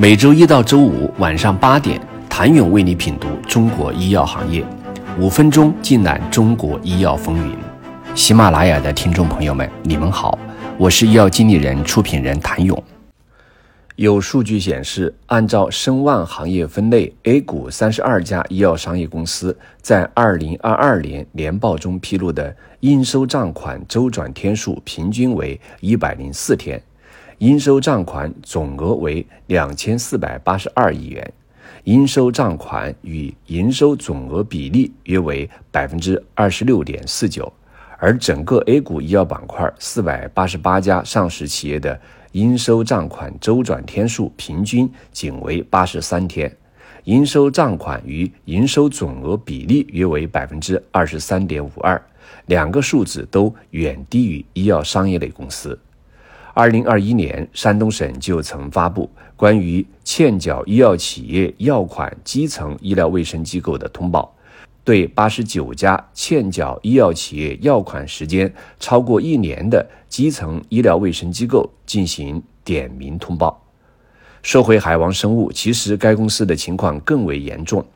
每周一到周五晚上八点，谭勇为你品读中国医药行业，五分钟尽览中国医药风云。喜马拉雅的听众朋友们，你们好，我是医药经理人、出品人谭勇。有数据显示，按照申万行业分类，A 股三十二家医药商业公司在二零二二年年报中披露的应收账款周转天数平均为一百零四天。应收账款总额为两千四百八十二亿元，应收账款与营收总额比例约为百分之二十六点四九，而整个 A 股医药板块四百八十八家上市企业的应收账款周转天数平均仅为八十三天，应收账款与营收总额比例约为百分之二十三点五二，两个数字都远低于医药商业类公司。二零二一年，山东省就曾发布关于欠缴医药企业药款基层医疗卫生机构的通报，对八十九家欠缴医药企业药款时间超过一年的基层医疗卫生机构进行点名通报。说回海王生物，其实该公司的情况更为严重。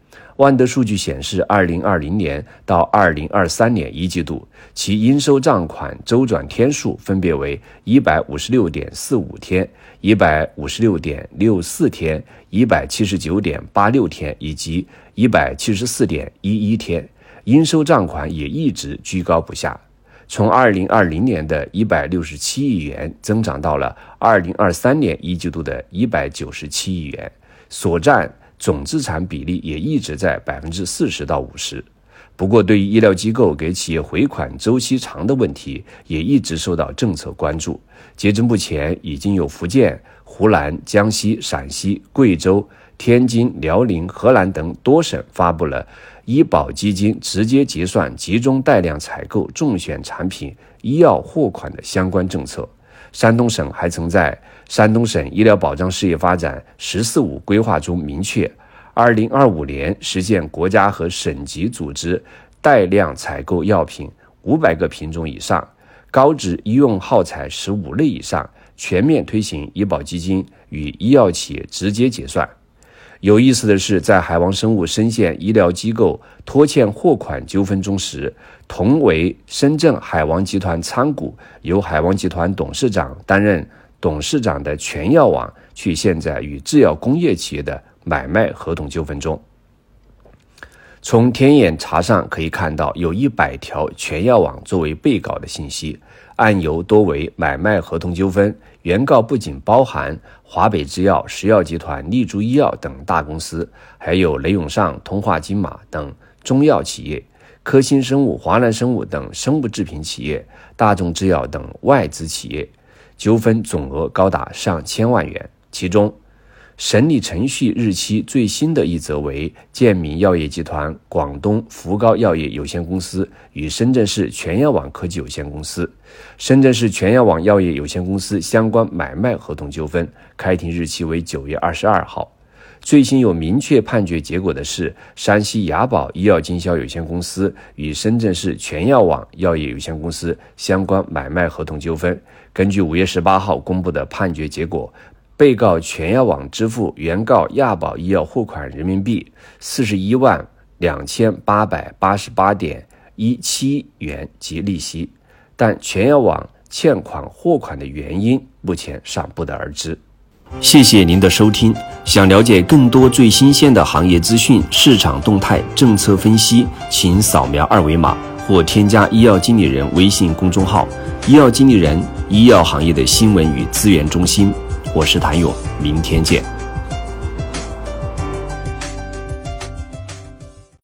万德数据显示，二零二零年到二零二三年一季度，其应收账款周转天数分别为一百五十六点四五天、一百五十六点六四天、一百七十九点八六天以及一百七十四点一一天，应收账款也一直居高不下，从二零二零年的一百六十七亿元增长到了二零二三年一季度的一百九十七亿元，所占。总资产比例也一直在百分之四十到五十，不过对于医疗机构给企业回款周期长的问题，也一直受到政策关注。截至目前，已经有福建、湖南、江西、陕西、贵州、天津、辽宁、河南等多省发布了医保基金直接结算、集中带量采购重选产品医药货款的相关政策。山东省还曾在《山东省医疗保障事业发展“十四五”规划》中明确，二零二五年实现国家和省级组织带量采购药品五百个品种以上、高值医用耗材十五类以上，全面推行医保基金与医药企业直接结算。有意思的是，在海王生物深陷医疗机构拖欠货款纠纷中时，同为深圳海王集团参股、由海王集团董事长担任董事长的全药网，却陷在与制药工业企业的买卖合同纠纷中。从天眼查上可以看到，有一百条全药网作为被告的信息。案由多为买卖合同纠纷，原告不仅包含华北制药、石药集团、立足医药等大公司，还有雷永上、通化金马等中药企业，科新生物、华南生物等生物制品企业，大众制药等外资企业，纠纷总额高达上千万元，其中。审理程序日期最新的一则为健民药业集团广东福高药业有限公司与深圳市全药网科技有限公司、深圳市全药网药业有限公司相关买卖合同纠纷，开庭日期为九月二十二号。最新有明确判决结果的是山西雅宝医药经销有限公司与深圳市全药网药业有限公司相关买卖合同纠纷。根据五月十八号公布的判决结果。被告全药网支付原告亚宝医药货款人民币四十一万两千八百八十八点一七元及利息，但全药网欠款货款的原因目前尚不得而知。谢谢您的收听，想了解更多最新鲜的行业资讯、市场动态、政策分析，请扫描二维码或添加医药经理人微信公众号“医药经理人”，医药行业的新闻与资源中心。我是谭勇，明天见。